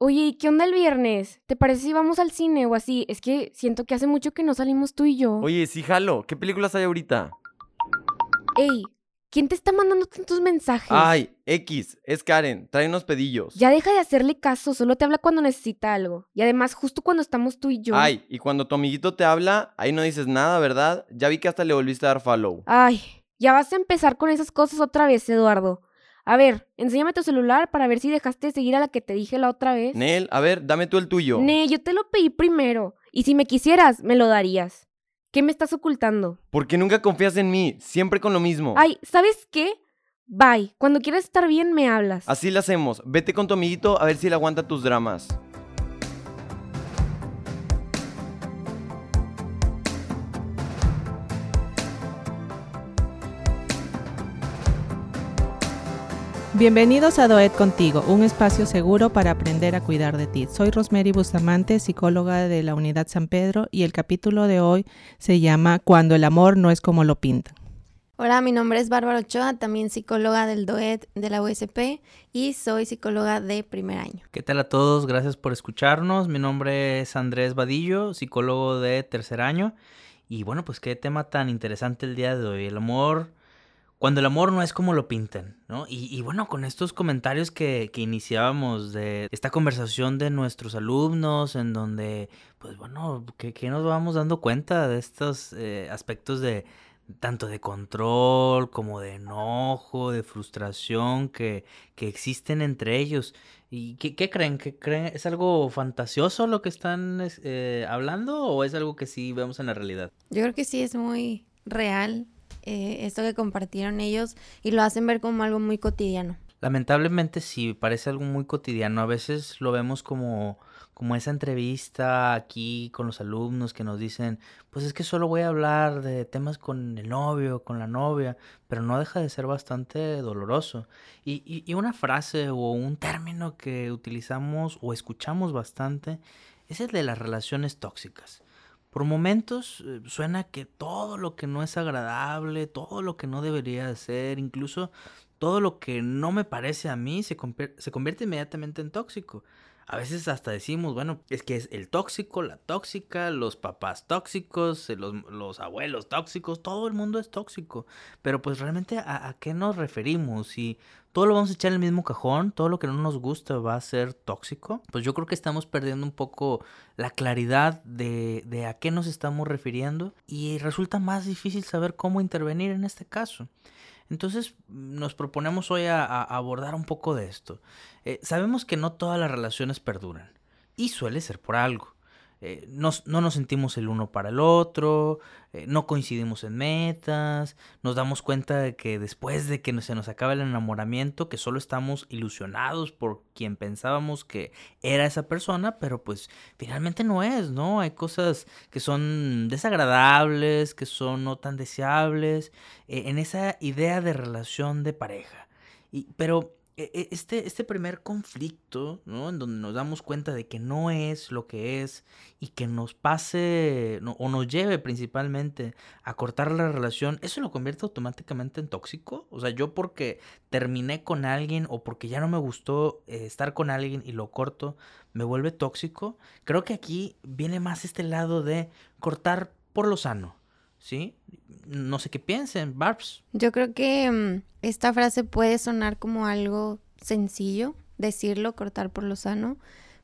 Oye, ¿y qué onda el viernes? ¿Te parece si vamos al cine o así? Es que siento que hace mucho que no salimos tú y yo. Oye, sí, jalo. ¿Qué películas hay ahorita? Ey, ¿quién te está mandando tantos mensajes? Ay, X, es Karen. Trae unos pedillos. Ya deja de hacerle caso, solo te habla cuando necesita algo. Y además, justo cuando estamos tú y yo. Ay, y cuando tu amiguito te habla, ahí no dices nada, ¿verdad? Ya vi que hasta le volviste a dar follow. Ay, ya vas a empezar con esas cosas otra vez, Eduardo. A ver, enséñame tu celular para ver si dejaste de seguir a la que te dije la otra vez. Nel, a ver, dame tú el tuyo. Ne, yo te lo pedí primero. Y si me quisieras, me lo darías. ¿Qué me estás ocultando? Porque nunca confías en mí, siempre con lo mismo. Ay, ¿sabes qué? Bye. Cuando quieras estar bien, me hablas. Así lo hacemos. Vete con tu amiguito a ver si él aguanta tus dramas. Bienvenidos a Doet Contigo, un espacio seguro para aprender a cuidar de ti. Soy Rosemary Bustamante, psicóloga de la Unidad San Pedro, y el capítulo de hoy se llama Cuando el amor no es como lo pintan. Hola, mi nombre es Bárbara Ochoa, también psicóloga del DOET de la USP y soy psicóloga de primer año. ¿Qué tal a todos? Gracias por escucharnos. Mi nombre es Andrés Vadillo, psicólogo de tercer año. Y bueno, pues qué tema tan interesante el día de hoy. El amor cuando el amor no es como lo pintan, ¿no? Y, bueno, con estos comentarios que, que, iniciábamos de esta conversación de nuestros alumnos, en donde, pues bueno, que, nos vamos dando cuenta de estos eh, aspectos de tanto de control como de enojo, de frustración que, que existen entre ellos. ¿Y qué, creen? ¿Qué creen? ¿Es algo fantasioso lo que están eh, hablando o es algo que sí vemos en la realidad? Yo creo que sí es muy real eh, esto que compartieron ellos y lo hacen ver como algo muy cotidiano. Lamentablemente sí, parece algo muy cotidiano. A veces lo vemos como, como esa entrevista aquí con los alumnos que nos dicen, pues es que solo voy a hablar de temas con el novio, con la novia, pero no deja de ser bastante doloroso. Y, y, y una frase o un término que utilizamos o escuchamos bastante es el de las relaciones tóxicas. Por momentos eh, suena que todo lo que no es agradable, todo lo que no debería ser, incluso todo lo que no me parece a mí se, se convierte inmediatamente en tóxico. A veces hasta decimos, bueno, es que es el tóxico, la tóxica, los papás tóxicos, eh, los, los abuelos tóxicos, todo el mundo es tóxico. Pero pues realmente a, qué nos referimos? Si todo lo vamos a echar en el mismo cajón, todo lo que no nos gusta va a ser tóxico, pues yo creo que estamos perdiendo un poco la claridad de, de a qué nos estamos refiriendo y resulta más difícil saber cómo intervenir en este caso. Entonces nos proponemos hoy a, abordar un poco de esto. Eh, sabemos que no todas las relaciones perduran y suele ser por algo. Eh, no nos sentimos el uno para el otro, eh, no coincidimos en metas, nos damos cuenta de que después de que se nos acaba el enamoramiento, que solo estamos ilusionados por quien pensábamos que era esa persona, pero pues finalmente no es, ¿no? Hay cosas que son desagradables, que son no tan deseables, eh, en esa idea de relación de pareja. Y, pero este, este primer conflicto, ¿no? En donde nos damos cuenta de que no es lo que es y que nos pase o nos lleve principalmente a cortar la relación, ¿eso lo convierte automáticamente en tóxico? O sea, yo porque terminé con alguien o porque ya no me gustó eh, estar con alguien y lo corto, ¿me vuelve tóxico? Creo que aquí viene más este lado de cortar por lo sano. ¿Sí? No sé qué piensen, Barbs. Yo creo que mm, esta frase puede sonar como algo sencillo, decirlo, cortar por lo sano,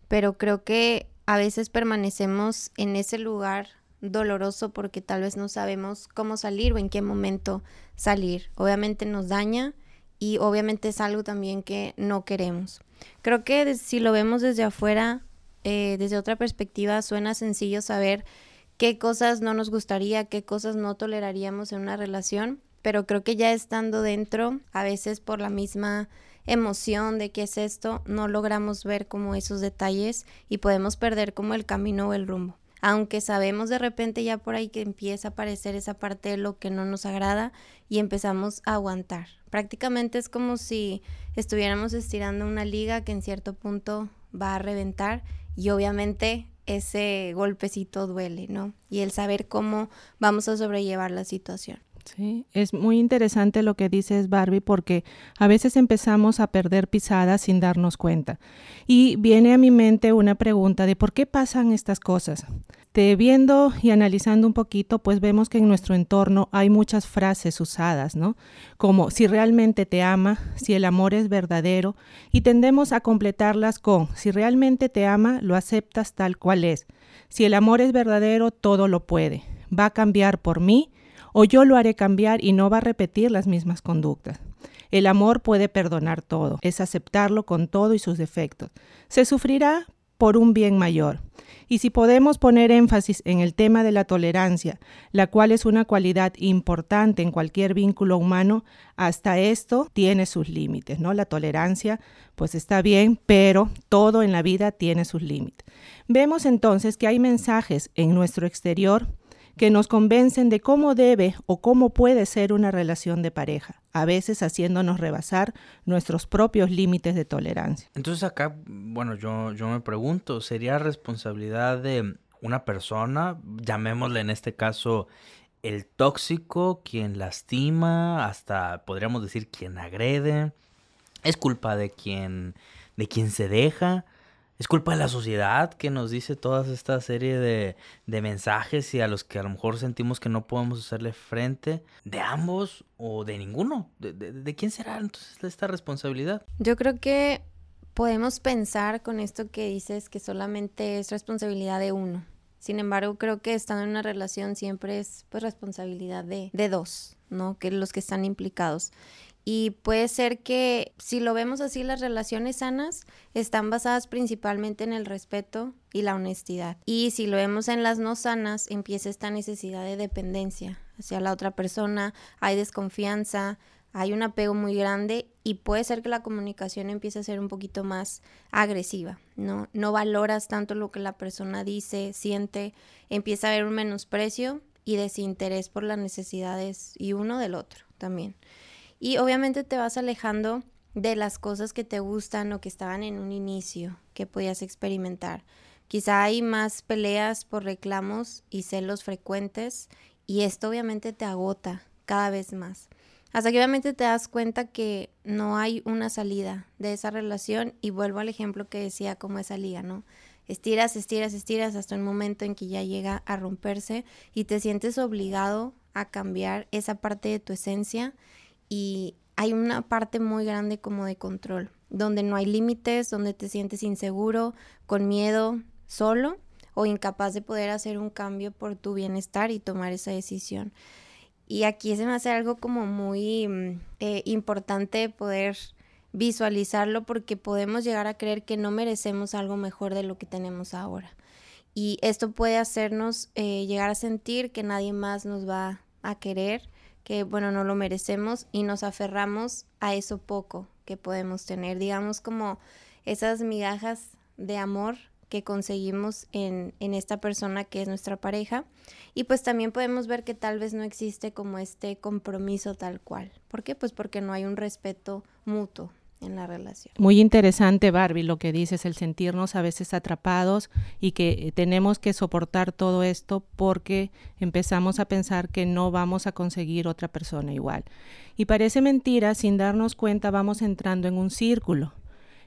pero creo que a veces permanecemos en ese lugar doloroso porque tal vez no sabemos cómo salir o en qué momento salir. Obviamente nos daña y obviamente es algo también que no queremos. Creo que si lo vemos desde afuera, eh, desde otra perspectiva, suena sencillo saber qué cosas no nos gustaría, qué cosas no toleraríamos en una relación, pero creo que ya estando dentro, a veces por la misma emoción de qué es esto, no logramos ver como esos detalles y podemos perder como el camino o el rumbo. Aunque sabemos de repente ya por ahí que empieza a aparecer esa parte de lo que no nos agrada y empezamos a aguantar. Prácticamente es como si estuviéramos estirando una liga que en cierto punto va a reventar y obviamente ese golpecito duele, ¿no? Y el saber cómo vamos a sobrellevar la situación. Sí, es muy interesante lo que dices Barbie porque a veces empezamos a perder pisadas sin darnos cuenta. Y viene a mi mente una pregunta de por qué pasan estas cosas. Te viendo y analizando un poquito, pues vemos que en nuestro entorno hay muchas frases usadas, ¿no? Como si realmente te ama, si el amor es verdadero, y tendemos a completarlas con si realmente te ama, lo aceptas tal cual es. Si el amor es verdadero, todo lo puede. Va a cambiar por mí o yo lo haré cambiar y no va a repetir las mismas conductas. El amor puede perdonar todo, es aceptarlo con todo y sus defectos. Se sufrirá por un bien mayor. Y si podemos poner énfasis en el tema de la tolerancia, la cual es una cualidad importante en cualquier vínculo humano, hasta esto tiene sus límites, ¿no? La tolerancia, pues está bien, pero todo en la vida tiene sus límites. Vemos entonces que hay mensajes en nuestro exterior que nos convencen de cómo debe o cómo puede ser una relación de pareja, a veces haciéndonos rebasar nuestros propios límites de tolerancia. Entonces acá, bueno, yo, yo me pregunto, ¿sería responsabilidad de una persona, llamémosle en este caso el tóxico, quien lastima, hasta podríamos decir quien agrede? ¿Es culpa de quien, de quien se deja? Es culpa de la sociedad que nos dice toda esta serie de, mensajes y a los que a lo mejor sentimos que no podemos hacerle frente. ¿De ambos o de ninguno? ¿De, quién será entonces esta responsabilidad? Yo creo que podemos pensar con esto que dices que solamente es responsabilidad de uno. Sin embargo, creo que estando en una relación siempre es pues responsabilidad de, de dos, ¿no? Que los que están implicados. Y puede ser que si lo vemos así, las relaciones sanas están basadas principalmente en el respeto y la honestidad. Y si lo vemos en las no sanas, empieza esta necesidad de dependencia hacia la otra persona, hay desconfianza, hay un apego muy grande y puede ser que la comunicación empiece a ser un poquito más agresiva, ¿no? No valoras tanto lo que la persona dice, siente, empieza a haber un menosprecio y desinterés por las necesidades y uno del otro también. Y obviamente te vas alejando de las cosas que te gustan o que estaban en un inicio, que podías experimentar. Quizá hay más peleas por reclamos y celos frecuentes y esto obviamente te agota cada vez más. Hasta que obviamente te das cuenta que no hay una salida de esa relación y vuelvo al ejemplo que decía como esa liga, ¿no? Estiras, estiras, estiras hasta un momento en que ya llega a romperse y te sientes obligado a cambiar esa parte de tu esencia y hay una parte muy grande como de control, donde no hay límites, donde te sientes inseguro, con miedo, solo o incapaz de poder hacer un cambio por tu bienestar y tomar esa decisión. Y aquí se me hace algo como muy mm, eh, importante poder visualizarlo porque podemos llegar a creer que no merecemos algo mejor de lo que tenemos ahora. Y esto puede hacernos eh, llegar a sentir que nadie más nos va a querer que, bueno, no lo merecemos y nos aferramos a eso poco que podemos tener, digamos como esas migajas de amor que conseguimos en, en, esta persona que es nuestra pareja. Y pues también podemos ver que tal vez no existe como este compromiso tal cual. ¿Por qué? Pues porque no hay un respeto mutuo, en la relación. Muy interesante, Barbie, lo que dices, el sentirnos a veces atrapados y que eh, tenemos que soportar todo esto porque empezamos a pensar que no vamos a conseguir otra persona igual. Y parece mentira, sin darnos cuenta vamos entrando en un círculo.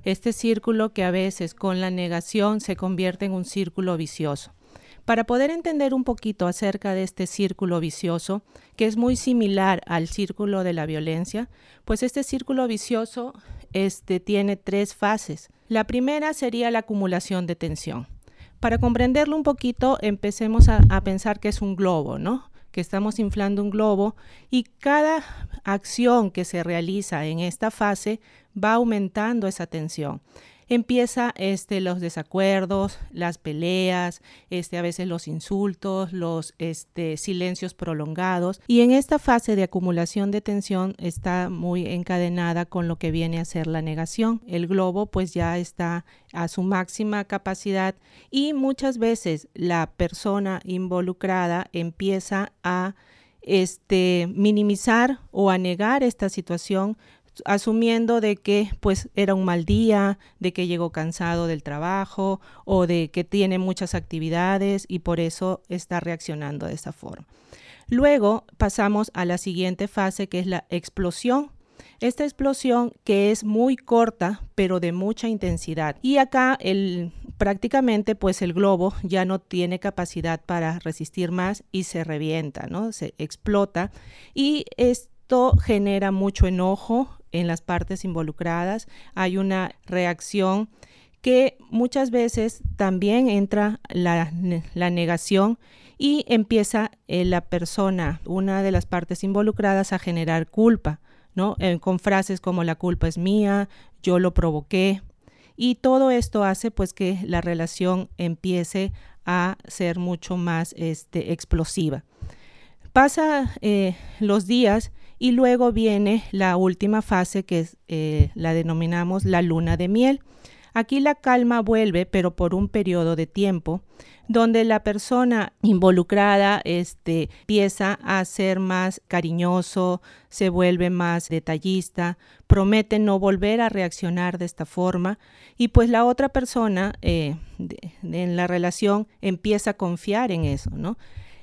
Este círculo que a veces con la negación se convierte en un círculo vicioso. Para poder entender un poquito acerca de este círculo vicioso, que es muy similar al círculo de la violencia, pues este círculo vicioso este, tiene tres fases. La primera sería la acumulación de tensión. Para comprenderlo un poquito, empecemos a, a pensar que es un globo, ¿no? que estamos inflando un globo y cada acción que se realiza en esta fase va aumentando esa tensión empieza este, los desacuerdos, las peleas, este, a veces los insultos, los este, silencios prolongados. Y en esta fase de acumulación de tensión está muy encadenada con lo que viene a ser la negación. El globo pues ya está a su máxima capacidad y muchas veces la persona involucrada empieza a este, minimizar o a negar esta situación asumiendo de que pues era un mal día, de que llegó cansado del trabajo o de que tiene muchas actividades y por eso está reaccionando de esa forma. Luego pasamos a la siguiente fase que es la explosión. Esta explosión que es muy corta pero de mucha intensidad. Y acá el, prácticamente pues el globo ya no tiene capacidad para resistir más y se revienta, ¿no? Se explota y esto genera mucho enojo en las partes involucradas. Hay una reacción que muchas veces también entra la, negación y empieza eh, la persona, una de las partes involucradas, a generar culpa, ¿no? Eh, con frases como la culpa es mía, yo lo provoqué. Y todo esto hace pues que la relación empiece a ser mucho más este, explosiva. Pasa eh, los días y luego viene la última fase que la denominamos la luna de miel. Aquí la calma vuelve, pero por un periodo de tiempo, donde la persona involucrada este, empieza a ser más cariñoso, se vuelve más detallista, promete no volver a reaccionar de esta forma y pues la otra persona eh, en la relación empieza a confiar en eso, ¿no?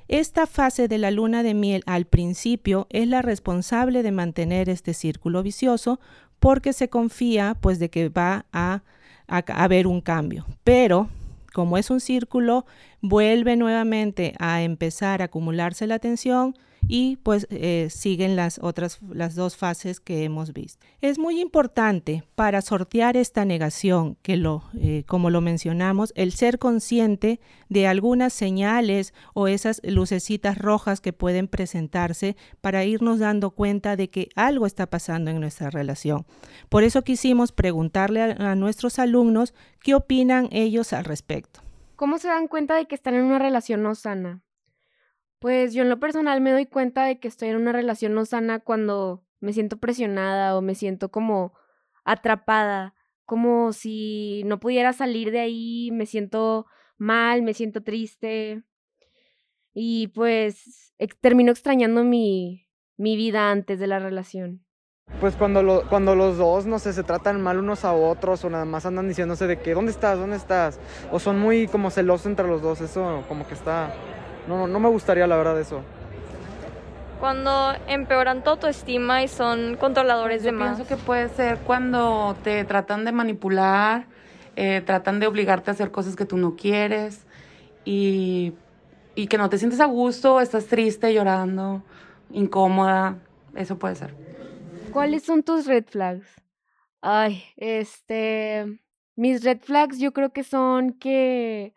Esta fase de la luna de miel al principio es la responsable de mantener este círculo vicioso porque se confía pues de que va a a, haber un cambio. Pero como es un círculo, vuelve nuevamente a empezar a acumularse la tensión y pues eh, siguen las otras, las dos fases que hemos visto. Es muy importante para sortear esta negación, que lo, eh, como lo mencionamos, el ser consciente de algunas señales o esas lucecitas rojas que pueden presentarse para irnos dando cuenta de que algo está pasando en nuestra relación. Por eso quisimos preguntarle a, a nuestros alumnos qué opinan ellos al respecto. ¿Cómo se dan cuenta de que están en una relación no sana? Pues yo en lo personal me doy cuenta de que estoy en una relación no sana cuando me siento presionada o me siento como atrapada, como si no pudiera salir de ahí, me siento mal, me siento triste y pues termino extrañando mi, mi vida antes de la relación. Pues cuando, lo, cuando los dos, no sé, se tratan mal unos a otros o nada más andan diciéndose de que, ¿dónde estás? ¿Dónde estás? O son muy como celosos entre los dos, eso como que está no, no me gustaría la verdad eso. Cuando empeoran tu autoestima y son controladores Yo de más. pienso que puede ser cuando te tratan de manipular, eh, tratan de obligarte a hacer cosas que tú no quieres y, y que no te sientes a gusto, estás triste, llorando, incómoda. Eso puede ser. ¿Cuáles son tus red flags? Ay, este... Mis red flags yo creo que son que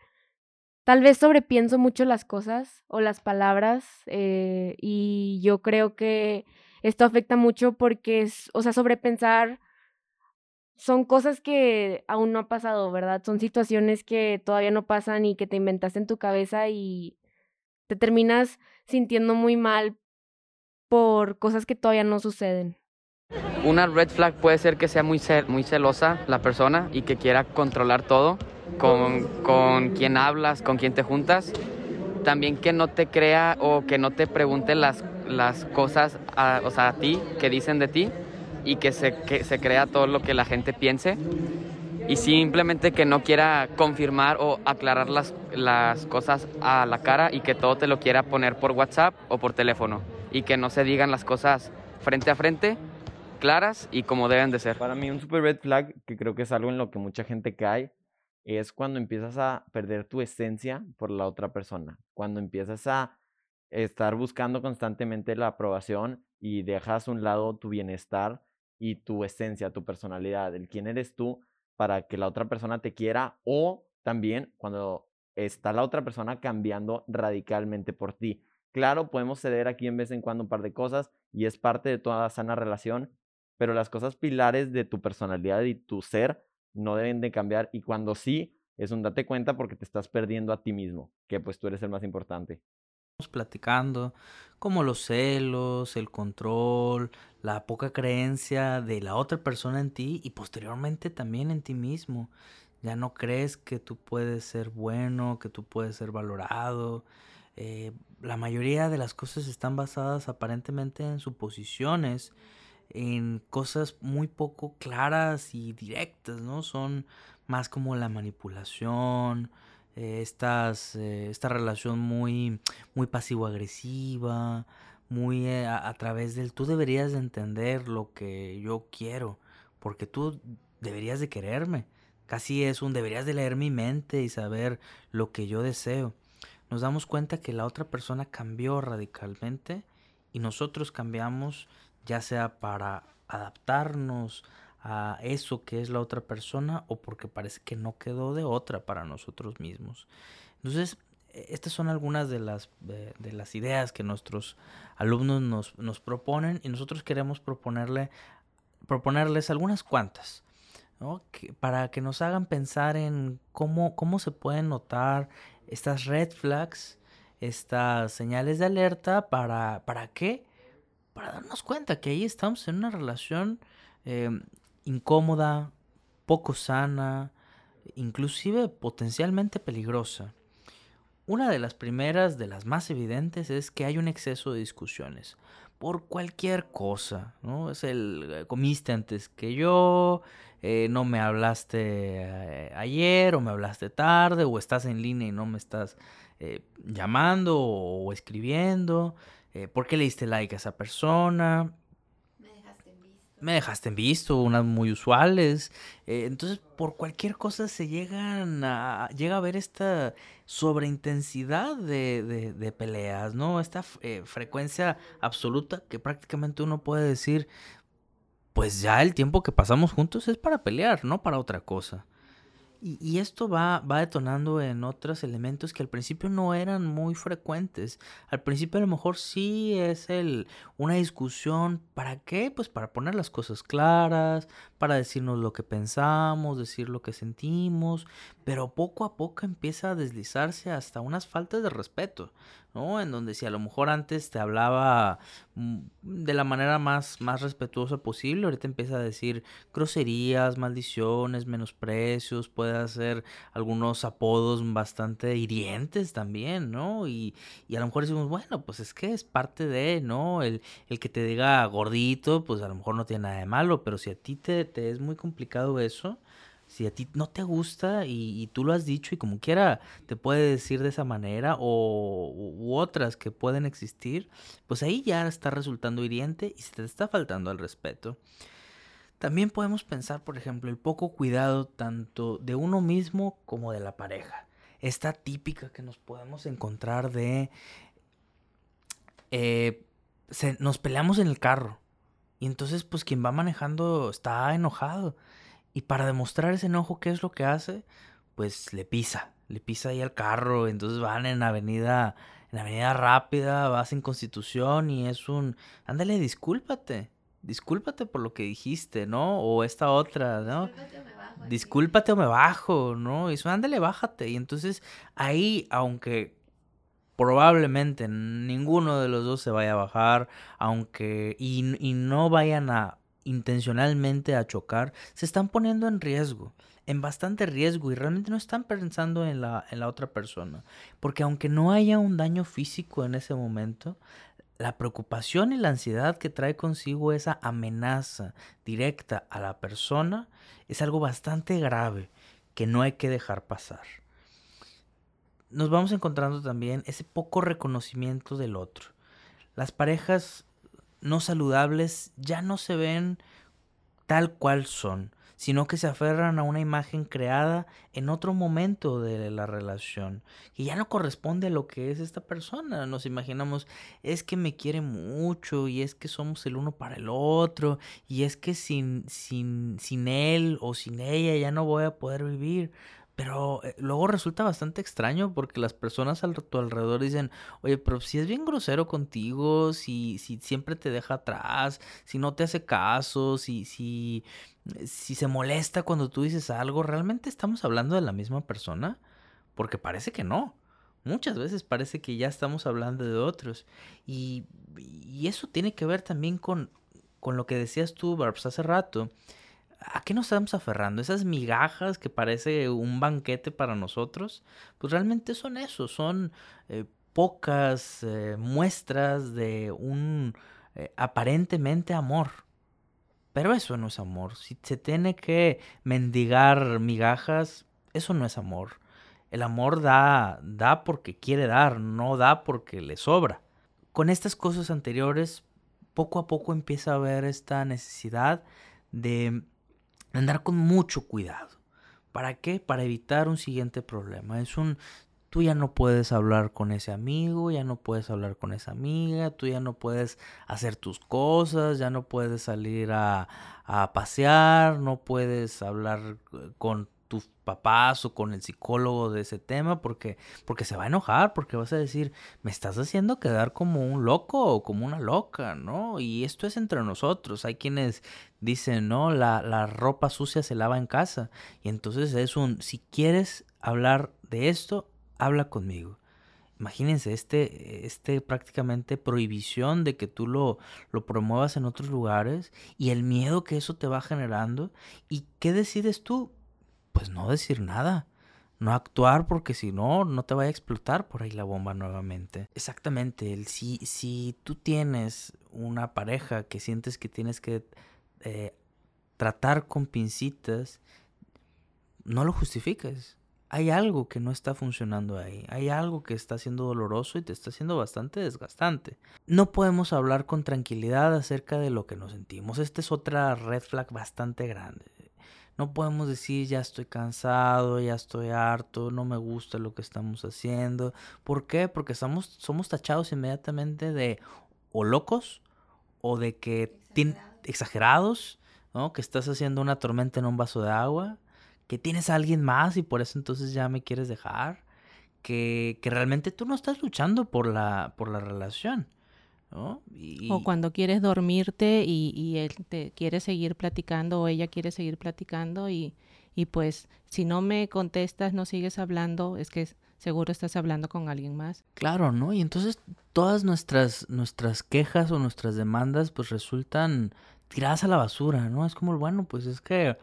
Tal vez sobrepienso mucho las cosas o las palabras eh, y yo creo que esto afecta mucho porque, es, o sea, sobrepensar son cosas que aún no ha pasado, ¿verdad? Son situaciones que todavía no pasan y que te inventaste en tu cabeza y te terminas sintiendo muy mal por cosas que todavía no suceden. Una red flag puede ser que sea muy, muy celosa la persona y que quiera controlar todo con, con quién hablas, con quién te juntas. También que no te crea o que no te pregunte las, las cosas a, o sea, a ti, que dicen de ti y que se, que se crea todo lo que la gente piense. Y simplemente que no quiera confirmar o aclarar las, las cosas a la cara y que todo te lo quiera poner por WhatsApp o por teléfono. Y que no se digan las cosas frente a frente, claras y como deben de ser. Para mí un super red flag, que creo que es algo en lo que mucha gente cae, es cuando empiezas a perder tu esencia por la otra persona, cuando empiezas a estar buscando constantemente la aprobación y dejas a un lado tu bienestar y tu esencia, tu personalidad, el quién eres tú para que la otra persona te quiera o también cuando está la otra persona cambiando radicalmente por ti. Claro, podemos ceder aquí en vez en cuando un par de cosas y es parte de toda sana relación, pero las cosas pilares de tu personalidad y tu ser no deben de cambiar y cuando sí, es un date cuenta porque te estás perdiendo a ti mismo, que pues tú eres el más importante. Platicando como los celos, el control, la poca creencia de la otra persona en ti y posteriormente también en ti mismo. Ya no crees que tú puedes ser bueno, que tú puedes ser valorado. Eh, la mayoría de las cosas están basadas aparentemente en suposiciones en cosas muy poco claras y directas, ¿no? Son más como la manipulación, eh, eh, esta relación muy, muy pasivo-agresiva, muy eh, a, a través del tú deberías de entender lo que yo quiero, porque tú deberías de quererme. Casi es un deberías de leer mi mente y saber lo que yo deseo. Nos damos cuenta que la otra persona cambió radicalmente y nosotros cambiamos ya sea para adaptarnos a eso que es la otra persona o porque parece que no quedó de otra para nosotros mismos. Entonces, e, estas son algunas de las, de, las ideas que nuestros alumnos nos, nos, proponen y nosotros queremos proponerle, proponerles algunas cuantas. ¿no? Que, para que nos hagan pensar en cómo, cómo se pueden notar estas red flags, estas señales de alerta, para, ¿para qué? Para darnos cuenta que ahí estamos en una relación eh, incómoda, poco sana, inclusive potencialmente peligrosa. Una de las primeras, de las más evidentes, es que hay un exceso de discusiones por cualquier cosa, ¿no? Es el eh, comiste antes que yo, eh, no me hablaste eh, ayer o me hablaste tarde o estás en línea y no me estás llamando o escribiendo, eh, ¿por qué le diste like a esa persona? me dejaste en visto, unas muy usuales. Eh, entonces, por cualquier cosa se llegan a, llega a ver esta sobreintensidad de, de, de peleas, ¿no? Esta eh, frecuencia absoluta que prácticamente uno puede decir, pues ya el tiempo que pasamos juntos es para pelear, no para otra cosa. Y, y, esto va, va detonando en otros elementos que al principio no eran muy frecuentes. Al principio a lo mejor sí es el, una discusión. ¿Para qué? Pues para poner las cosas claras, para decirnos lo que pensamos, decir lo que sentimos. Pero poco a poco empieza a deslizarse hasta unas faltas de respeto. ¿No? En donde si a lo mejor antes te hablaba de la manera más, más respetuosa posible, ahorita empieza a decir groserías, maldiciones, menosprecios, puede hacer algunos apodos bastante hirientes también, ¿no? Y, y a lo mejor decimos, bueno, pues es que es parte de, ¿no? El, el que te diga gordito, pues a lo mejor no tiene nada de malo, pero si a ti te, te es muy complicado eso, si a ti no te gusta y, tú lo has dicho y como quiera te puede decir de esa manera o otras que pueden existir, pues ahí ya está resultando hiriente y se te está faltando al respeto. También podemos pensar, por ejemplo, el poco cuidado tanto de uno mismo como de la pareja. Esta típica que nos podemos encontrar de... Eh, nos peleamos en el carro y entonces pues quien va manejando está enojado y para demostrar ese enojo, ¿qué es lo que hace? Pues le pisa, le pisa ahí al carro, entonces van en avenida, en avenida rápida, vas en Constitución y es un, ándale, discúlpate, discúlpate por lo que dijiste, ¿no? O esta otra, ¿no? Discúlpate o me bajo. Discúlpate o me bajo, ¿no? Y eso, ándale, bájate. Y entonces ahí, aunque probablemente ninguno de los dos se vaya a bajar, aunque, y, y no vayan a intencionalmente a chocar, se están poniendo en riesgo, en bastante riesgo y realmente no están pensando en la, en la otra persona. Porque aunque no haya un daño físico en ese momento, la preocupación y la ansiedad que trae consigo esa amenaza directa a la persona es algo bastante grave que no hay que dejar pasar. Nos vamos encontrando también ese poco reconocimiento del otro. Las parejas no saludables ya no se ven tal cual son, sino que se aferran a una imagen creada en otro momento de la relación, que ya no corresponde a lo que es esta persona. Nos imaginamos, es que me quiere mucho y es que somos el uno para el otro y es que sin, sin, sin él o sin ella ya no voy a poder vivir. Pero eh, luego resulta bastante extraño porque las personas a tu alrededor dicen, oye, pero si es bien grosero contigo, si, si siempre te deja atrás, si no te hace caso, si, si, si se molesta cuando tú dices algo, ¿realmente estamos hablando de la misma persona? Porque parece que no. Muchas veces parece que ya estamos hablando de otros. Y, y eso tiene que ver también con, con lo que decías tú, Barbs, hace rato ¿a qué nos estamos aferrando? Esas migajas que parece un banquete para nosotros, pues realmente son eso, son eh, pocas eh, muestras de un eh, aparentemente amor. Pero eso no es amor. Si se tiene que mendigar migajas, eso no es amor. El amor da, da porque quiere dar, no da porque le sobra. Con estas cosas anteriores, poco a poco empieza a haber esta necesidad de andar con mucho cuidado. ¿Para qué? Para evitar un siguiente problema. Es un, tú ya no puedes hablar con ese amigo, ya no puedes hablar con esa amiga, tú ya no puedes hacer tus cosas, ya no puedes salir a, a pasear, no puedes hablar eh, con tus papás o con el psicólogo de ese tema porque porque se va a enojar porque vas a decir me estás haciendo quedar como un loco o como una loca no y esto es entre nosotros hay quienes dicen no la, la ropa sucia se lava en casa y entonces es un si quieres hablar de esto habla conmigo Imagínense, este, este prácticamente prohibición de que tú lo, lo promuevas en otros lugares y el miedo que eso te va generando. ¿Y qué decides tú? Pues no decir nada. No actuar porque si no, no te vaya a explotar por ahí la bomba nuevamente. Exactamente, el, si, si tú tienes una pareja que sientes que tienes que eh, tratar con pincitas, no lo justifiques hay algo que no está funcionando ahí, hay algo que está siendo doloroso y te está siendo bastante desgastante. No podemos hablar con tranquilidad acerca de lo que nos sentimos. Esta es otra red flag bastante grande. No podemos decir ya estoy cansado, ya estoy harto, no me gusta lo que estamos haciendo. ¿Por qué? Porque somos, somos tachados inmediatamente de o locos o de que exagerados, exagerados ¿no? Que estás haciendo una tormenta en un vaso de agua que tienes a alguien más y por eso entonces ya me quieres dejar, que, que realmente tú no estás luchando por la, por la relación. ¿No? O cuando quieres dormirte y, y, él te quiere seguir platicando o ella quiere seguir platicando y, y pues si no me contestas, no sigues hablando, es que seguro estás hablando con alguien más. Claro, ¿no? Y entonces todas nuestras, nuestras quejas o nuestras demandas pues resultan tiradas a la basura, ¿no? Es como, bueno, pues es que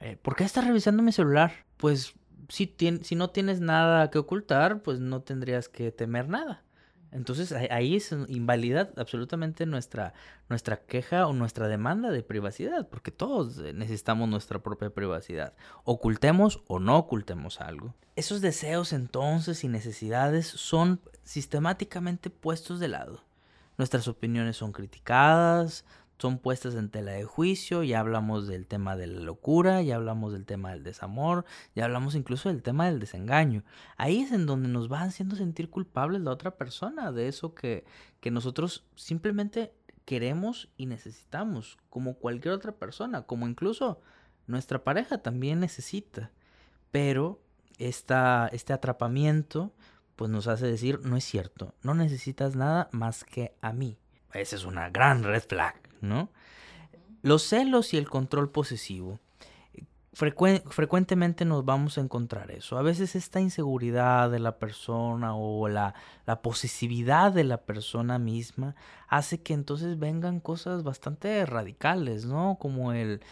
eh, ¿por qué estás revisando mi celular? Pues si, si no tienes nada que ocultar, pues no tendrías que temer nada. Entonces ahí es invalidad absolutamente nuestra, nuestra queja o nuestra demanda de privacidad, porque todos necesitamos nuestra propia privacidad, ocultemos o no ocultemos algo. Esos deseos entonces y necesidades son sistemáticamente puestos de lado. Nuestras opiniones son criticadas, son puestas en tela de juicio, ya hablamos del tema de la locura, ya hablamos del tema del desamor, ya hablamos incluso del tema del desengaño. Ahí es en donde nos va haciendo sentir culpables la otra persona de eso que, que nosotros simplemente queremos y necesitamos, como cualquier otra persona, como incluso nuestra pareja también necesita. Pero esta, este atrapamiento pues nos hace decir, no es cierto, no necesitas nada más que a mí. Esa es una gran red flag. ¿No? Los celos y el control posesivo. frecuentemente nos vamos a encontrar eso. A veces esta inseguridad de la persona o la, la, posesividad de la persona misma hace que entonces vengan cosas bastante radicales, ¿no? Como el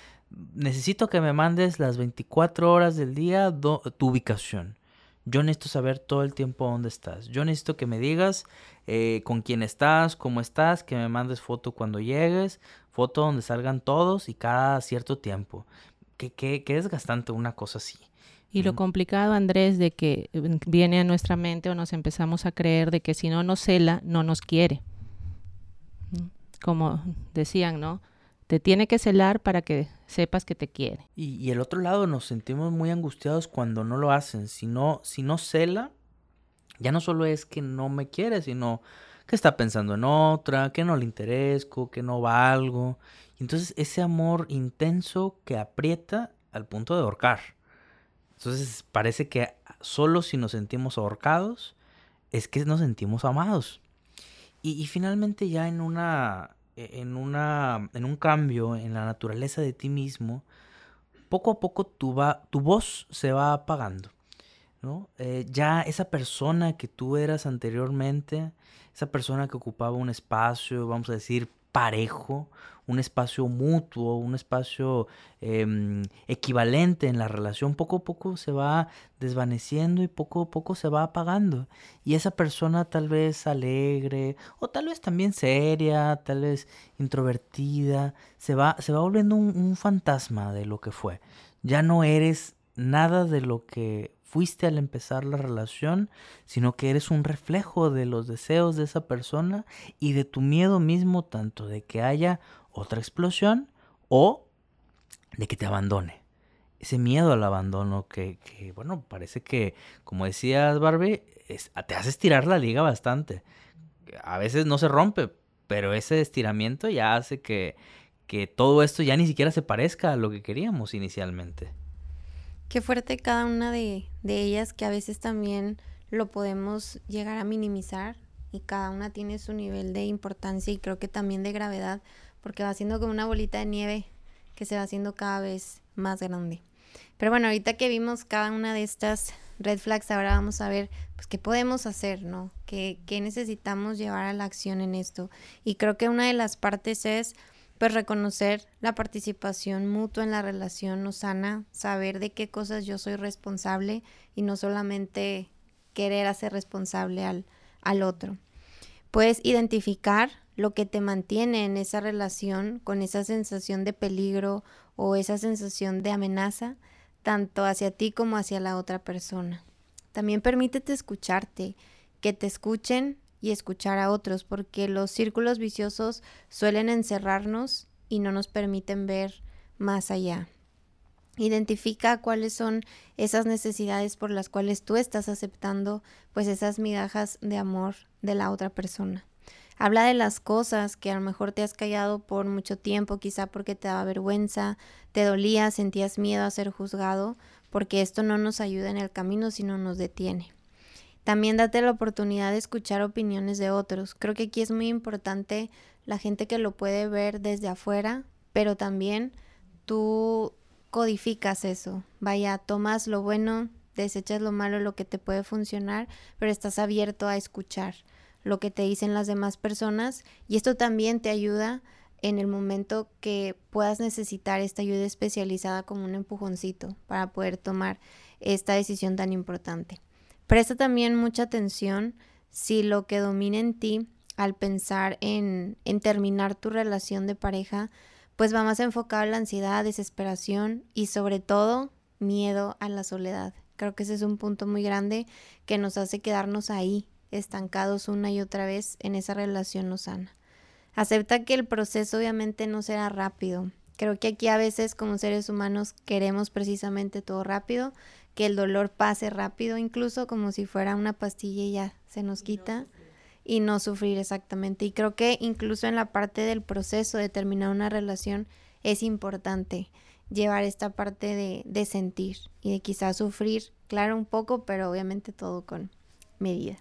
necesito que me mandes las 24 horas del día tu ubicación. Yo necesito saber todo el tiempo dónde estás. Yo necesito que me digas eh, con quién estás, cómo estás, que me mandes foto cuando llegues, foto donde salgan todos y cada cierto tiempo. Que, que, que desgastante una cosa así. Y lo complicado, Andrés, de que mm, viene a nuestra mente o nos empezamos a creer de que si no nos cela, no nos quiere. Como decían, ¿no? Te tiene que celar para que sepas que te quiere. Y, y el otro lado, nos sentimos muy angustiados cuando no lo hacen. Si no, si no cela, ya no solo es que no me quiere, sino que está pensando en otra, que no le interesco, que no valgo. Y entonces ese amor intenso que aprieta al punto de ahorcar. Entonces parece que solo si nos sentimos ahorcados es que nos sentimos amados. Y, y finalmente ya en una en, una, en un cambio en la naturaleza de ti mismo, poco a poco tu, va, tu voz se va apagando. ¿no? Eh, ya esa persona que tú eras anteriormente, esa persona que ocupaba un espacio, vamos a decir, parejo, un espacio mutuo, un espacio em, equivalente en la relación, poco a poco se va desvaneciendo y poco a poco se va apagando. Y esa persona tal vez alegre o tal vez también seria, tal vez introvertida, se va, se va volviendo un, un fantasma de lo que fue. Ya no eres nada de lo que fuiste al empezar la relación, sino que eres un reflejo de los deseos de esa persona y de tu miedo mismo, tanto de que haya otra explosión o de que te abandone. Ese miedo al abandono que, que bueno, parece que, como decías Barbie, te hace estirar la liga bastante. A veces no se rompe, pero ese estiramiento ya hace que, que todo esto ya ni siquiera se parezca a lo que queríamos inicialmente. Qué fuerte cada una de, de ellas que a veces también lo podemos llegar a minimizar y cada una tiene su nivel de importancia y creo que también de gravedad porque va siendo como una bolita de nieve que se va haciendo cada vez más grande. Pero bueno, ahorita que vimos cada una de estas red flags, ahora vamos a ver pues qué podemos hacer, ¿no? ¿Qué, qué necesitamos llevar a la acción en esto? Y creo que una de las partes es pues reconocer la participación mutua en la relación no sana, saber de qué cosas yo soy responsable y no solamente querer hacer responsable al, al otro. Puedes identificar lo que te mantiene en esa relación con esa sensación de peligro o esa sensación de amenaza, tanto hacia ti como hacia la otra persona. También permítete escucharte, que te escuchen y escuchar a otros, porque los círculos viciosos suelen encerrarnos y no nos permiten ver más allá. Identifica cuáles son esas necesidades por las cuales tú estás aceptando pues esas migajas de amor de la otra persona. Habla de las cosas que a lo mejor te has callado por mucho tiempo, quizá porque te daba vergüenza, te dolía, sentías miedo a ser juzgado, porque esto no nos ayuda en el camino, sino nos detiene. También date la oportunidad de escuchar opiniones de otros. Creo que aquí es muy importante la gente que lo puede ver desde afuera, pero también tú codificas eso. Vaya, tomas lo bueno, desechas lo malo, lo que te puede funcionar, pero estás abierto a escuchar lo que te dicen las demás personas y esto también te ayuda en el momento que puedas necesitar esta ayuda especializada como un empujoncito para poder tomar esta decisión tan importante. Presta también mucha atención si lo que domina en ti al pensar en, en terminar tu relación de pareja, pues va más enfocado en la ansiedad, desesperación y sobre todo miedo a la soledad. Creo que ese es un punto muy grande que nos hace quedarnos ahí, estancados una y otra vez en esa relación no sana. Acepta que el proceso obviamente no será rápido. Creo que aquí a veces como seres humanos queremos precisamente todo rápido, que el dolor pase rápido, incluso como si fuera una pastilla y ya se nos quita y no sufrir exactamente. Y creo que incluso en la parte del proceso de terminar una relación es importante llevar esta parte de, de sentir y de quizás sufrir, claro, un poco, pero obviamente todo con medida.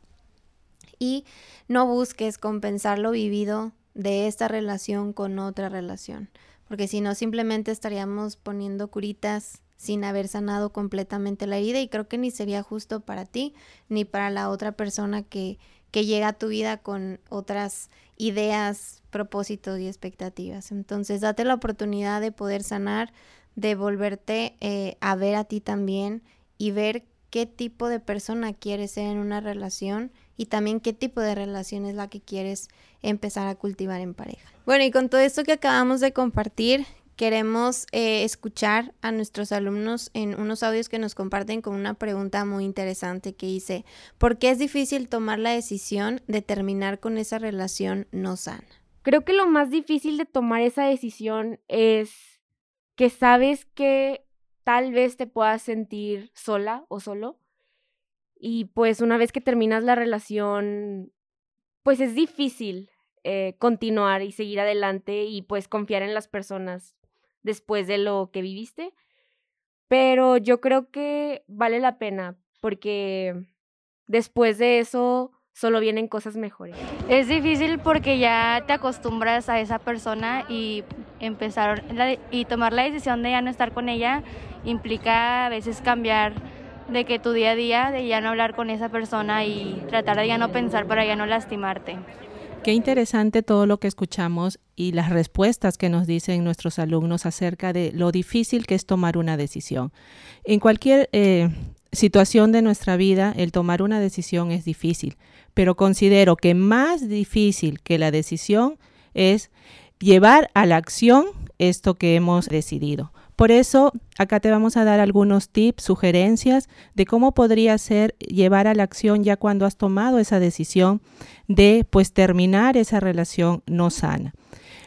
Y no busques compensar lo vivido de esta relación con otra relación, porque si no simplemente estaríamos poniendo curitas sin haber sanado completamente la herida y creo que ni sería justo para ti ni para la otra persona que, que llega a tu vida con otras ideas, propósitos y expectativas. Entonces, date la oportunidad de poder sanar, de volverte eh, a ver a ti también y ver qué tipo de persona quieres ser en una relación y también qué tipo de relación es la que quieres empezar a cultivar en pareja. Bueno, y con todo esto que acabamos de compartir, queremos eh, escuchar a nuestros alumnos en unos audios que nos comparten con una pregunta muy interesante que dice, ¿por qué es difícil tomar la decisión de terminar con esa relación no sana? Creo que lo más difícil de tomar esa decisión es que sabes que tal vez te puedas sentir sola o solo y pues una vez que terminas la relación, pues es difícil eh, continuar y seguir adelante y pues confiar en las personas después de lo que viviste. Pero yo creo que vale la pena porque después de eso solo vienen cosas mejores. Es difícil porque ya te acostumbras a esa persona y empezar y tomar la decisión de ya no estar con ella implica a veces cambiar de que tu día a día, de ya no hablar con esa persona y tratar de ya no pensar para ya no lastimarte. Qué interesante todo lo que escuchamos y las respuestas que nos dicen nuestros alumnos acerca de lo difícil que es tomar una decisión. En cualquier eh, situación de nuestra vida, el tomar una decisión es difícil, pero considero que más difícil que la decisión es llevar a la acción esto que hemos decidido Por eso, acá te vamos a dar algunos tips, sugerencias de cómo podría ser llevar a la acción ya cuando has tomado esa decisión de pues terminar esa relación no sana.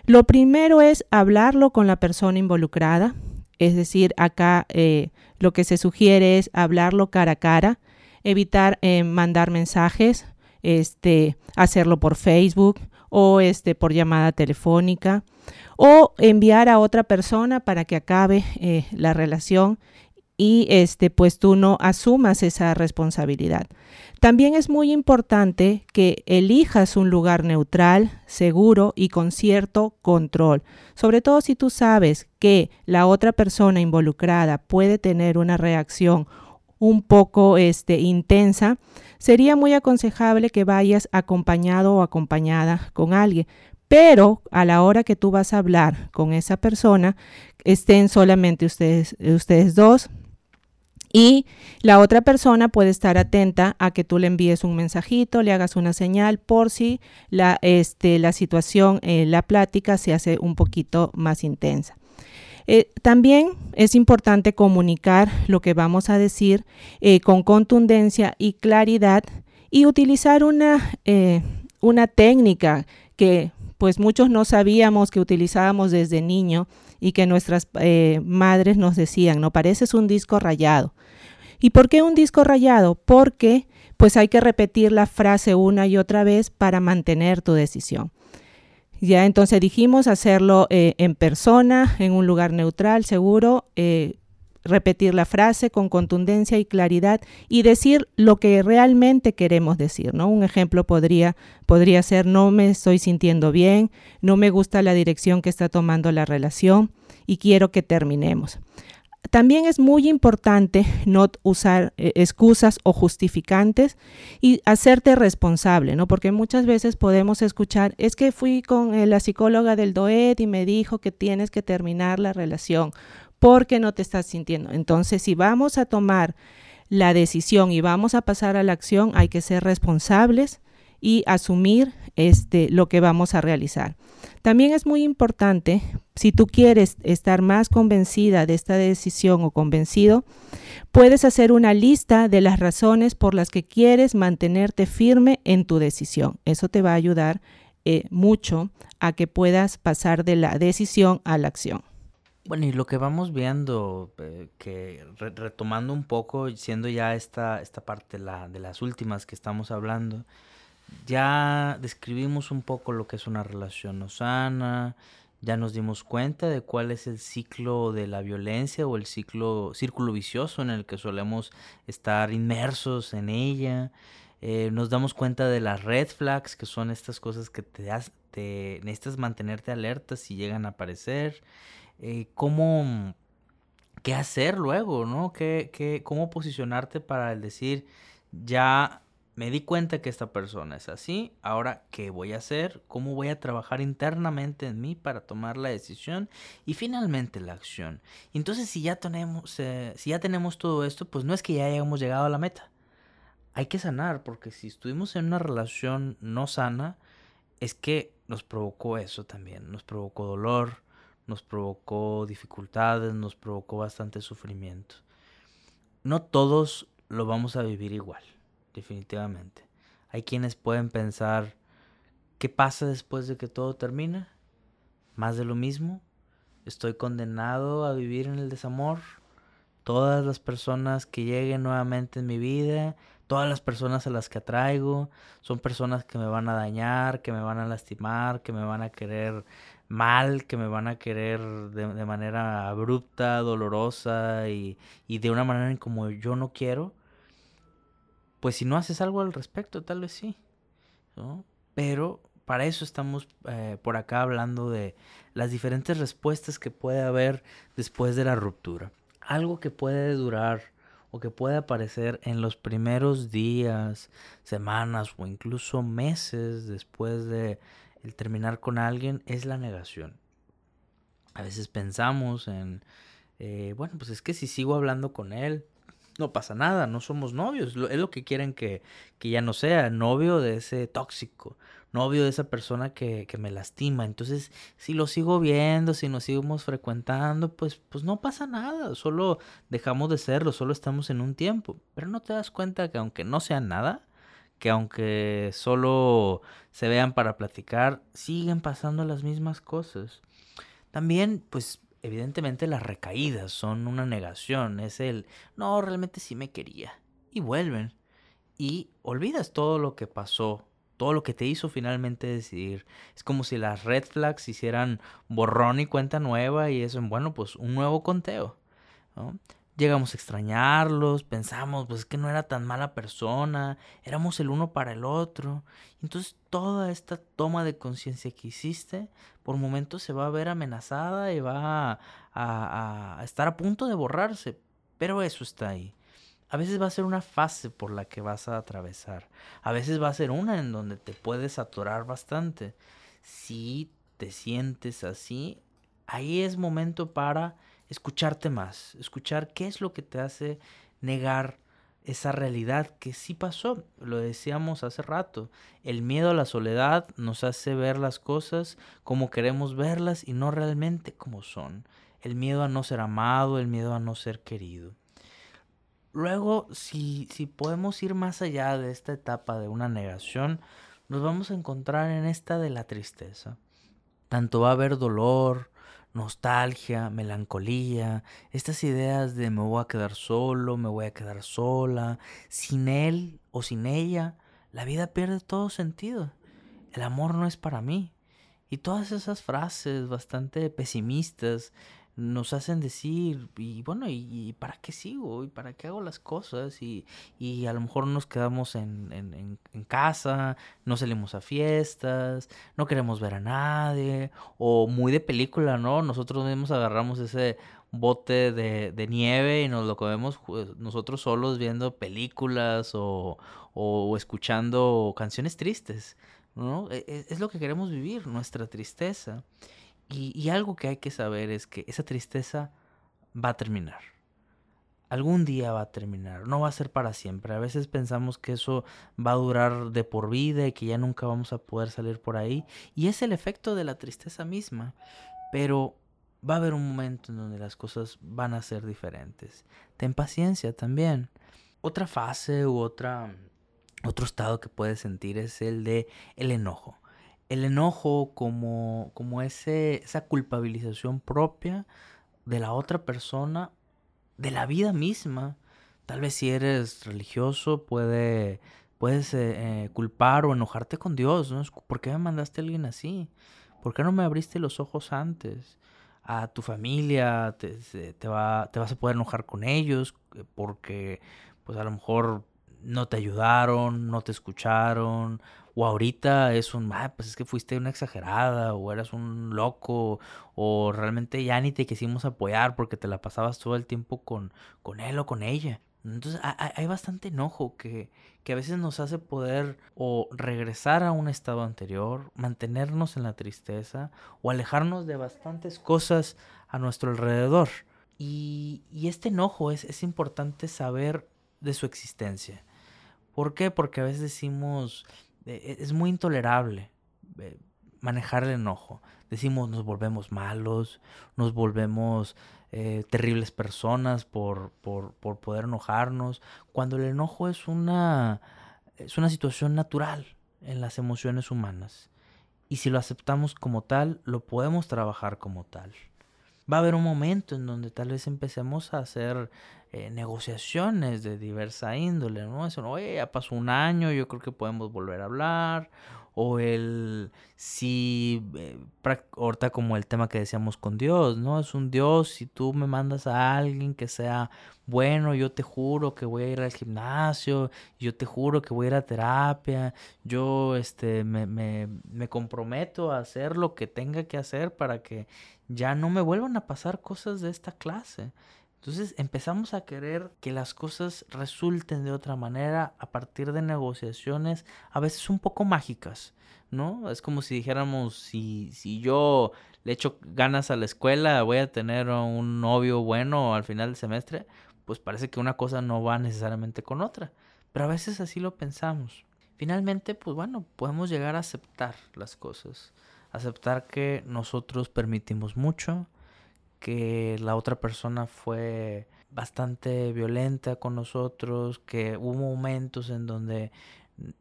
Lo primero es hablarlo con la persona involucrada, es decir, acá eh, lo que se sugiere es hablarlo cara a cara, evitar eh, mandar mensajes, este, hacerlo por Facebook o este, por llamada telefónica o enviar a otra persona para que acabe eh, la relación y este, pues tú no asumas esa responsabilidad. También es muy importante que elijas un lugar neutral, seguro y con cierto control. Sobre todo si tú sabes que la otra persona involucrada puede tener una reacción un poco este, intensa, sería muy aconsejable que vayas acompañado o acompañada con alguien. Pero a la hora que tú vas a hablar con esa persona, estén solamente ustedes, ustedes dos, y la otra persona puede estar atenta a que tú le envíes un mensajito, le hagas una señal por si la, este, la situación, eh, la plática se hace un poquito más intensa. Eh, también es importante comunicar lo que vamos a decir eh, con contundencia y claridad y utilizar una, una técnica que pues muchos no sabíamos que utilizábamos desde niño y que nuestras madres nos decían, no pareces un disco rayado. ¿Y por qué un disco rayado? Porque pues hay que repetir la frase una y otra vez para mantener tu decisión. Ya entonces dijimos hacerlo eh, en persona, en un lugar neutral, seguro, eh, repetir la frase con contundencia y claridad y decir lo que realmente queremos decir, ¿no? Un ejemplo podría, podría ser no me estoy sintiendo bien, no me gusta la dirección que está tomando la relación y quiero que terminemos. También es muy importante no usar eh, excusas o justificantes y hacerte responsable, ¿no? Porque muchas veces podemos escuchar, es que fui con eh, la psicóloga del DOED y me dijo que tienes que terminar la relación porque no te estás sintiendo. Entonces, si vamos a tomar la decisión y vamos a pasar a la acción, hay que ser responsables y asumir este, lo que vamos a realizar. También es muy importante, si tú quieres estar más convencida de esta decisión o convencido, puedes hacer una lista de las razones por las que quieres mantenerte firme en tu decisión. Eso te va a ayudar eh, mucho a que puedas pasar de la decisión a la acción. Bueno, y lo que vamos viendo, eh, que retomando un poco, siendo ya esta, esta parte la, de las últimas que estamos hablando, ya describimos un poco lo que es una relación no sana, ya nos dimos cuenta de cuál es el ciclo de la violencia o el ciclo, círculo vicioso en el que solemos estar inmersos en ella. Eh, nos damos cuenta de las red flags, que son estas cosas que te, das, te necesitas mantenerte alerta si llegan a aparecer. Eh, cómo, qué hacer luego, ¿no? ¿Qué, qué, cómo posicionarte para el decir, ya me di cuenta que esta persona es así, ahora qué voy a hacer, cómo voy a trabajar internamente en mí para tomar la decisión y finalmente la acción. Entonces si ya tenemos, eh, si ya tenemos todo esto, pues no es que ya hayamos llegado a la meta. Hay que sanar, porque si estuvimos en una relación no sana, es que nos provocó eso también, nos provocó dolor, nos provocó dificultades, nos provocó bastante sufrimiento. No todos lo vamos a vivir igual definitivamente. Hay quienes pueden pensar, ¿qué pasa después de que todo termina? ¿Más de lo mismo? ¿Estoy condenado a vivir en el desamor? Todas las personas que lleguen nuevamente en mi vida, todas las personas a las que atraigo, son personas que me van a dañar, que me van a lastimar, que me van a querer mal, que me van a querer de, manera abrupta, dolorosa y, y de una manera en como yo no quiero pues si no haces algo al respecto, tal vez sí. ¿no? Pero para eso estamos eh, por acá hablando de las diferentes respuestas que puede haber después de la ruptura. Algo que puede durar o que puede aparecer en los primeros días, semanas o incluso meses después de el terminar con alguien es la negación. A veces pensamos en, eh, bueno, pues es que si sigo hablando con él, no pasa nada, no somos novios. Es lo que quieren que, que ya no sea, novio de ese tóxico, novio de esa persona que, que, me lastima. Entonces, si lo sigo viendo, si nos seguimos frecuentando, pues, pues no pasa nada, solo dejamos de serlo, solo estamos en un tiempo. Pero no te das cuenta que aunque no sea nada, que aunque solo se vean para platicar, siguen pasando las mismas cosas. También, pues evidentemente las recaídas son una negación, es el, no, realmente sí me quería. Y vuelven. Y olvidas todo lo que pasó, todo lo que te hizo finalmente decidir. Es como si las red flags hicieran borrón y cuenta nueva y eso, bueno, pues un nuevo conteo. Llegamos a extrañarlos, pensamos, pues es que no era tan mala persona, éramos el uno para el otro. Entonces toda esta toma de conciencia que hiciste, por momentos se va a ver amenazada y va a, a, estar a punto de borrarse. Pero eso está ahí. A veces va a ser una fase por la que vas a atravesar. A veces va a ser una en donde te puedes atorar bastante. Si te sientes así, ahí es momento para escucharte más, escuchar qué es lo que te hace negar esa realidad que sí pasó. Lo decíamos hace rato. El miedo a la soledad nos hace ver las cosas como queremos verlas y no realmente como son. El miedo a no ser amado, el miedo a no ser querido. Luego, si, si podemos ir más allá de esta etapa de una negación, nos vamos a encontrar en esta de la tristeza. Tanto va a haber dolor, nostalgia, melancolía, estas ideas de me voy a quedar solo, me voy a quedar sola, sin él o sin ella, la vida pierde todo sentido. El amor no es para mí. Y todas esas frases bastante pesimistas nos hacen decir, y bueno, ¿y, para qué sigo? ¿Y para qué hago las cosas? Y, y a lo mejor nos quedamos en, en, en, casa, no salimos a fiestas, no queremos ver a nadie, o muy de película, ¿no? Nosotros mismos agarramos ese bote de, de nieve y nos lo comemos nosotros solos viendo películas o, o escuchando canciones tristes, ¿no? E, e, es lo que queremos vivir, nuestra tristeza. Y, algo que hay que saber es que esa tristeza va a terminar. Algún día va a terminar, no va a ser para siempre. A veces pensamos que eso va a durar de por vida y que ya nunca vamos a poder salir por ahí. Y es el efecto de la tristeza misma. Pero va a haber un momento en donde las cosas van a ser diferentes. Ten paciencia también. Otra fase u otra, otro estado que puedes sentir es el de el enojo el enojo como, como ese, esa culpabilización propia de la otra persona, de la vida misma. Tal vez si eres religioso puede, puedes eh, eh, culpar o enojarte con Dios. ¿no? ¿Por qué me mandaste a alguien así? ¿Por qué no me abriste los ojos antes? A tu familia te, te, va, te vas a poder enojar con ellos eh, porque pues a lo mejor no te ayudaron, no te escucharon, o ahorita es un, ah, pues es que fuiste una exagerada, o eras un loco, o realmente ya ni te quisimos apoyar porque te la pasabas todo el tiempo con, con él o con ella. Entonces hay, bastante enojo que, que a veces nos hace poder o regresar a un estado anterior, mantenernos en la tristeza o alejarnos de bastantes cosas a nuestro alrededor. Y, y este enojo es, es importante saber de su existencia. ¿Por qué? Porque a veces decimos, es muy intolerable eh, manejar el enojo. Decimos, nos volvemos malos, nos volvemos eh, terribles personas por, por, por, poder enojarnos, cuando el enojo es una, es una situación natural en las emociones humanas. Y si lo aceptamos como tal, lo podemos trabajar como tal. Va a haber un momento en donde tal vez empecemos a hacer eh, negociaciones de diversa índole, ¿no? Eso, oye, ya pasó un año, yo creo que podemos volver a hablar. O el, si, eh, ahorita como el tema que decíamos con Dios, ¿no? Es un Dios, si tú me mandas a alguien que sea bueno, yo te juro que voy a ir al gimnasio, yo te juro que voy a ir a terapia, yo este, me, me, me comprometo a hacer lo que tenga que hacer para que ya no me vuelvan a pasar cosas de esta clase. Entonces empezamos a querer que las cosas resulten de otra manera a partir de negociaciones a veces un poco mágicas, ¿no? Es como si dijéramos, si, si yo le echo ganas a la escuela, voy a tener un novio bueno al final del semestre. pues parece que una cosa no va necesariamente con otra. Pero a veces así lo pensamos. Finalmente, pues bueno, podemos llegar a aceptar las cosas. Aceptar que nosotros permitimos mucho, que la otra persona fue bastante violenta con nosotros, que hubo momentos en donde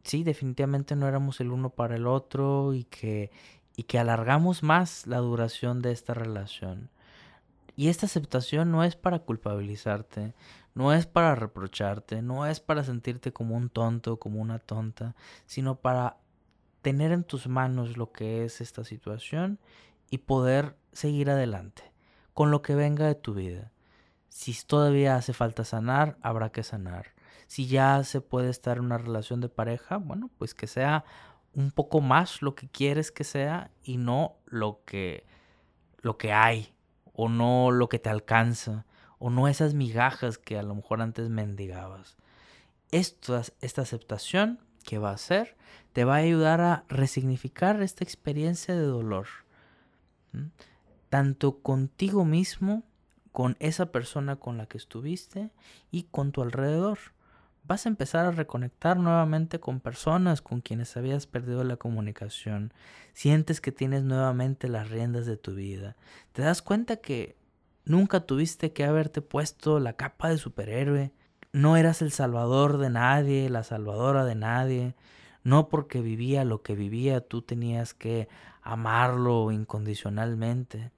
sí, definitivamente no éramos el uno para el otro y que, y que alargamos más la duración de esta relación. Y esta aceptación no es para culpabilizarte, no es para reprocharte, no es para sentirte como un tonto, como una tonta, sino para tener en tus manos lo que es esta situación y poder seguir adelante con lo que venga de tu vida. Si todavía hace falta sanar, habrá que sanar. Si ya se puede estar en una relación de pareja, bueno, pues que sea un poco más lo que quieres que sea y no lo que lo que hay o no lo que te alcanza o no esas migajas que a lo mejor antes mendigabas. Esta aceptación que va a hacer te va a ayudar a resignificar esta experiencia de dolor tanto contigo mismo, con esa persona con la que estuviste y con tu alrededor. Vas a empezar a reconectar nuevamente con personas con quienes habías perdido la comunicación. Sientes que tienes nuevamente las riendas de tu vida. Te das cuenta que nunca tuviste que haberte puesto la capa de superhéroe. No eras el salvador de nadie, la salvadora de nadie. No porque vivía lo que vivía tú tenías que amarlo incondicionalmente.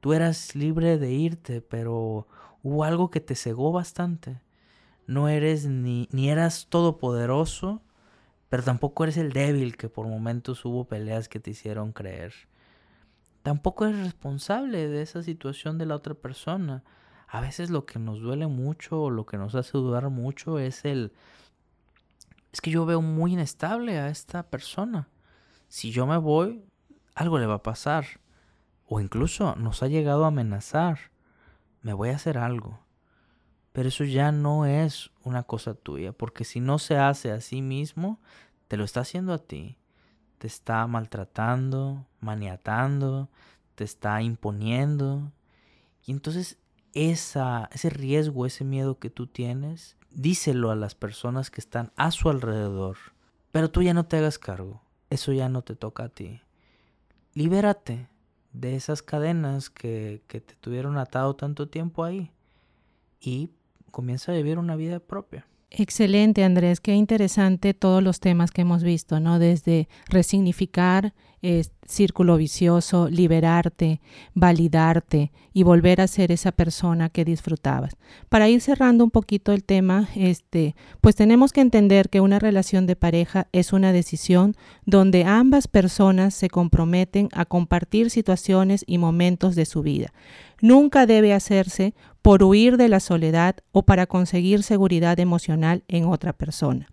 Tú eras libre de irte, pero hubo algo que te cegó bastante. No eres ni, ni eras todopoderoso, pero tampoco eres el débil que por momentos hubo peleas que te hicieron creer. Tampoco eres responsable de esa situación de la otra persona. A veces lo que nos duele mucho o lo que nos hace dudar mucho es el... Es que yo veo muy inestable a esta persona. Si yo me voy, algo le va a pasar o incluso nos ha llegado a amenazar, me voy a hacer algo. Pero eso ya no es una cosa tuya, porque si no se hace a sí mismo, te lo está haciendo a ti. Te está maltratando, maniatando, te está imponiendo. Y entonces ese riesgo, ese miedo que tú tienes, díselo a las personas que están a su alrededor. Pero tú ya no te hagas cargo. Eso ya no te toca a ti. Libérate de esas cadenas que, que te tuvieron atado tanto tiempo ahí y comienza a vivir una vida propia. Excelente, Andrés. Qué interesante todos los temas que hemos visto, ¿no? Desde resignificar círculo vicioso, liberarte, validarte y volver a ser esa persona que disfrutabas. Para ir cerrando un poquito el tema, este, pues tenemos que entender que una relación de pareja es una decisión donde ambas personas se comprometen a compartir situaciones y momentos de su vida. Nunca debe hacerse por huir de la soledad o para conseguir seguridad emocional en otra persona.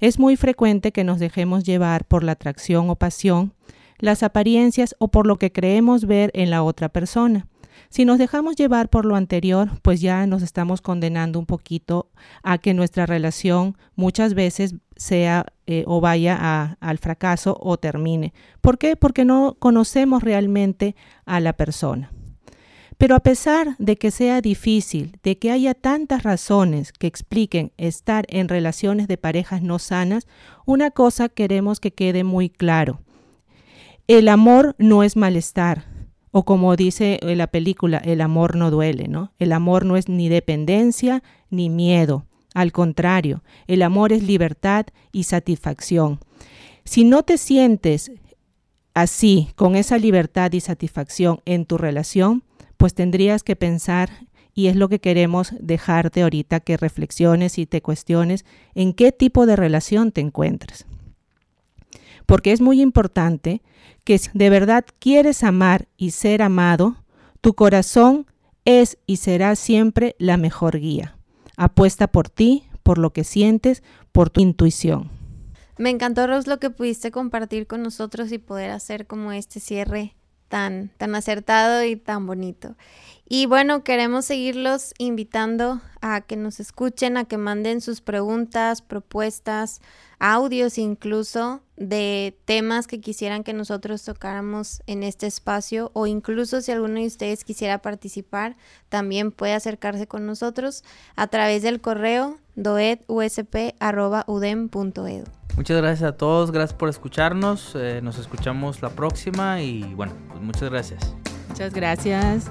Es muy frecuente que nos dejemos llevar por la atracción o pasión, las apariencias o por lo que creemos ver en la otra persona. Si nos dejamos llevar por lo anterior, pues ya nos estamos condenando un poquito a que nuestra relación muchas veces sea eh, o vaya al fracaso o termine. ¿Por qué? Porque no conocemos realmente a la persona. Pero a pesar de que sea difícil, de que haya tantas razones que expliquen estar en relaciones de parejas no sanas, una cosa queremos que quede muy claro. El amor no es malestar, o como dice la película, el amor no duele, ¿no? El amor no es ni dependencia ni miedo. Al contrario, el amor es libertad y satisfacción. Si no te sientes así, con esa libertad y satisfacción en tu relación, pues tendrías que pensar, y es lo que queremos dejarte ahorita, que reflexiones y te cuestiones en qué tipo de relación te encuentras. Porque es muy importante que si de verdad quieres amar y ser amado, tu corazón es y será siempre la mejor guía. Apuesta por ti, por lo que sientes, por tu intuición. Me encantó, Ros, lo que pudiste compartir con nosotros y poder hacer como este cierre tan, tan acertado y tan bonito. Y bueno, queremos seguirlos invitando a que nos escuchen, a que manden sus preguntas, propuestas, audios incluso de temas que quisieran que nosotros tocáramos en este espacio o incluso si alguno de ustedes quisiera participar, también puede acercarse con nosotros a través del correo doedusp.udem.edu. Muchas gracias a todos, gracias por escucharnos, eh, nos escuchamos la próxima y bueno, pues muchas gracias. Muchas gracias.